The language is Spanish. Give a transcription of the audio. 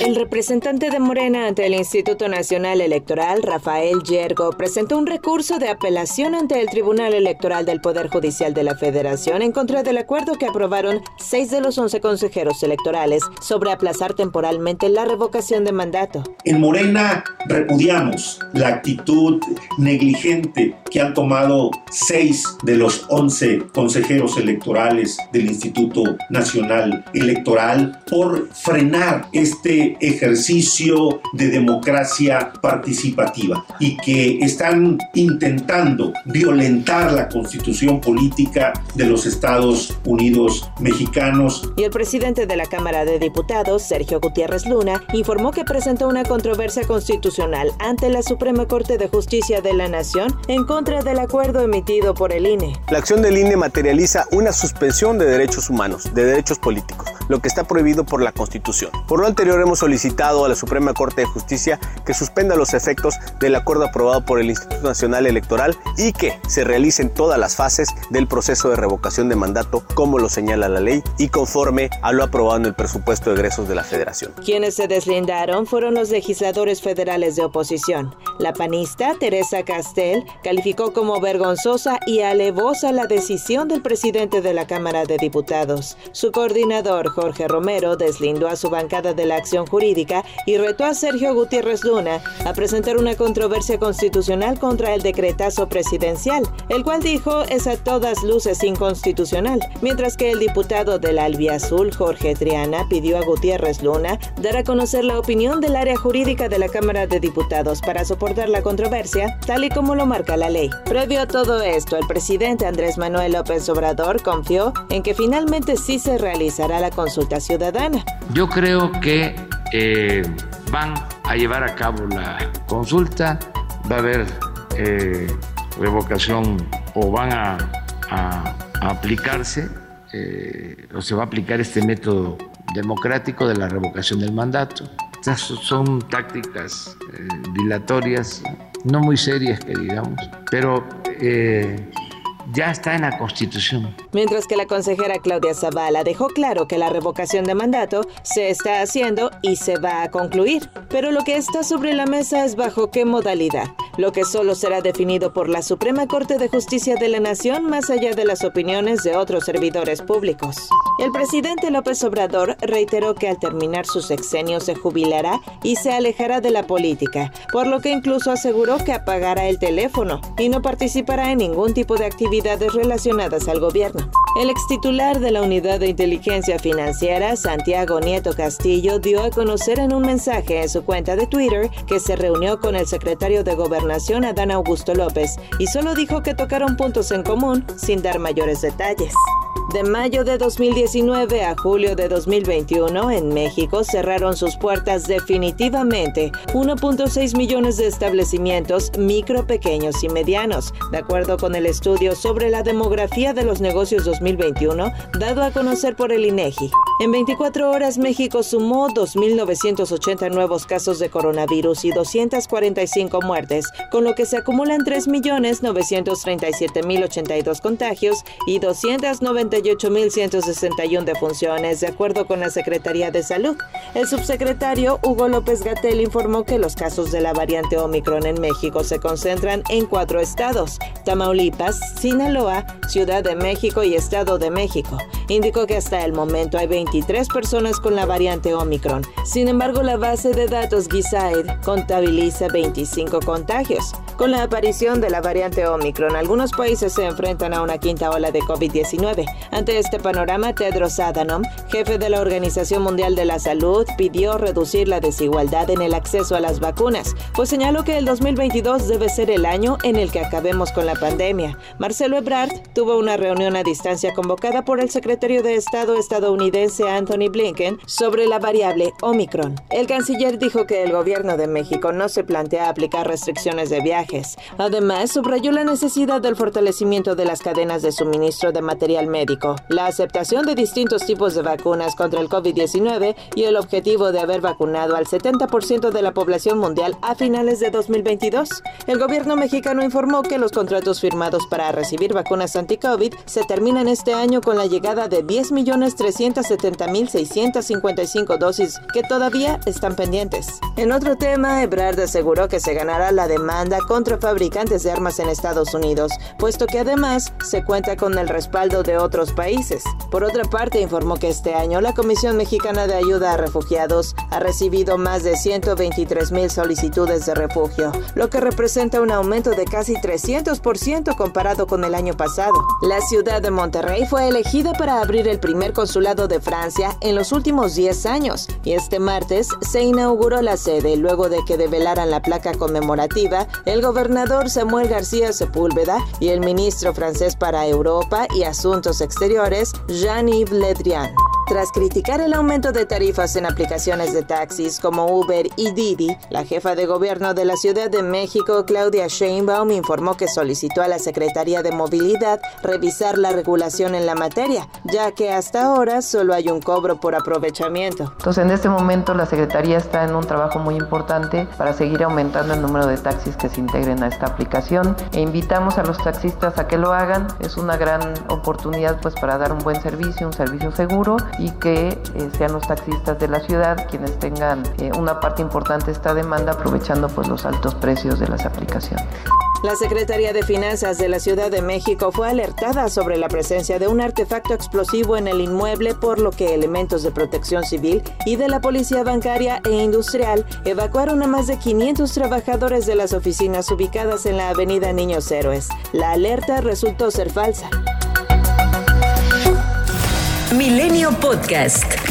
El representante de Morena ante el Instituto Nacional Electoral, Rafael Yergo, presentó un recurso de apelación ante el Tribunal Electoral del Poder Judicial de la Federación en contra del acuerdo que aprobaron seis de los once consejeros electorales sobre aplazar temporalmente la revocación de mandato. En Morena repudiamos la actitud negligente que han tomado seis de los once consejeros electorales del Instituto Nacional Electoral por frenar este ejercicio de democracia participativa y que están intentando violentar la constitución política de los Estados Unidos mexicanos. Y el presidente de la Cámara de Diputados, Sergio Gutiérrez Luna, informó que presentó una controversia constitucional ante la Suprema Corte de Justicia de la Nación en contra del acuerdo emitido por el INE. La acción del INE materializa una suspensión de derechos humanos, de derechos políticos, lo que está prohibido por la Constitución. Por lo anterior hemos solicitado a la Suprema Corte de Justicia que suspenda los efectos del acuerdo aprobado por el Instituto Nacional Electoral y que se realicen todas las fases del proceso de revocación de mandato como lo señala la ley y conforme a lo aprobado en el presupuesto de egresos de la Federación. Quienes se deslindaron fueron los legisladores federales de oposición. La panista Teresa Castel calificó como vergonzosa y alevosa la decisión del presidente de la Cámara de Diputados. Su coordinador, Jorge Romero, deslindó a su bancada de la acción jurídica y retó a Sergio Gutiérrez Luna a presentar una controversia constitucional contra el decretazo presidencial, el cual dijo es a todas luces inconstitucional, mientras que el diputado del Albiazul, Jorge Triana, pidió a Gutiérrez Luna dar a conocer la opinión del área jurídica de la Cámara de Diputados para soportar la controversia, tal y como lo marca la ley. Previo a todo esto, el presidente Andrés Manuel López Obrador confió en que finalmente sí se realizará la consulta ciudadana. Yo creo que eh, van a llevar a cabo la consulta, va a haber eh, revocación o van a, aplicarse eh, o se va a aplicar este método democrático de la revocación del mandato. Estas son tácticas dilatorias, no muy serias que digamos, pero ya está en la Constitución. Mientras que la consejera Claudia Zavala dejó claro que la revocación de mandato se está haciendo y se va a concluir. Pero lo que está sobre la mesa es bajo qué modalidad, lo que solo será definido por la Suprema Corte de Justicia de la Nación más allá de las opiniones de otros servidores públicos. El presidente López Obrador reiteró que al terminar su sexenio se jubilará y se alejará de la política, por lo que incluso aseguró que apagará el teléfono y no participará en ningún tipo de actividad relacionadas al gobierno. El ex titular de la Unidad de Inteligencia Financiera, Santiago Nieto Castillo, dio a conocer en un mensaje en su cuenta de Twitter que se reunió con el secretario de Gobernación, Adán Augusto López, y solo dijo que tocaron puntos en común sin dar mayores detalles. De mayo de 2019 a julio de 2021, en México cerraron sus puertas definitivamente 1.6 millones de establecimientos micro, pequeños y medianos, de acuerdo con el estudio sobre la demografía de los negocios 2021 dado a conocer por el INEGI. En 24 horas, México sumó 2.980 nuevos casos de coronavirus y 245 muertes, con lo que se acumulan 3.937.082 contagios y 290 8.161 defunciones, de acuerdo con la Secretaría de Salud. El subsecretario Hugo López Gatel informó que los casos de la variante Omicron en México se concentran en cuatro estados, Tamaulipas, Sinaloa, Ciudad de México y Estado de México. Indicó que hasta el momento hay 23 personas con la variante Omicron. Sin embargo, la base de datos Gisaid contabiliza 25 contagios. Con la aparición de la variante Omicron, algunos países se enfrentan a una quinta ola de COVID-19. Ante este panorama, Tedros Adhanom, jefe de la Organización Mundial de la Salud, pidió reducir la desigualdad en el acceso a las vacunas, pues señaló que el 2022 debe ser el año en el que acabemos con la pandemia. Marcelo Ebrard tuvo una reunión a distancia convocada por el secretario de Estado estadounidense Anthony Blinken sobre la variable Omicron. El canciller dijo que el gobierno de México no se plantea aplicar restricciones de viajes. Además, subrayó la necesidad del fortalecimiento de las cadenas de suministro de material médico, la aceptación de distintos tipos de vacunas contra el COVID-19 y el objetivo de haber vacunado al 70% de la población mundial a finales de 2022. El gobierno mexicano informó que los contratos firmados para recibir vacunas anti-COVID se terminan este año con la llegada de 10.370.655 dosis que todavía están pendientes. En otro tema, Ebrard aseguró que se ganará la demanda contra fabricantes de armas en Estados Unidos, puesto que además se cuenta con el respaldo de otros países. Por otra parte, informó que este año la Comisión Mexicana de Ayuda a Refugiados ha recibido más de 123 mil solicitudes de refugio, lo que representa un aumento de casi 300% comparado con el año pasado. La ciudad de Monterrey fue elegida para abrir el primer consulado de Francia en los últimos 10 años y este martes se inauguró la sede luego de que develaran la placa conmemorativa el gobernador Samuel García Sepúlveda y el ministro francés para Europa y Asuntos Exteriores Jean-Yves Le Drian. Tras criticar el aumento de tarifas en aplicaciones de taxis como Uber y Didi, la jefa de gobierno de la Ciudad de México, Claudia Sheinbaum, informó que solicitó a la Secretaría de Movilidad revisar la regulación en la materia, ya que hasta ahora solo hay un cobro por aprovechamiento. Entonces, en este momento la Secretaría está en un trabajo muy importante para seguir aumentando el número de taxis que se integren a esta aplicación e invitamos a los taxistas a que lo hagan. Es una gran oportunidad pues para dar un buen servicio, un servicio seguro y que eh, sean los taxistas de la ciudad quienes tengan eh, una parte importante de esta demanda aprovechando pues los altos precios de las aplicaciones. La Secretaría de Finanzas de la Ciudad de México fue alertada sobre la presencia de un artefacto explosivo en el inmueble, por lo que elementos de protección civil y de la Policía Bancaria e Industrial evacuaron a más de 500 trabajadores de las oficinas ubicadas en la Avenida Niños Héroes. La alerta resultó ser falsa. Milenio Podcast.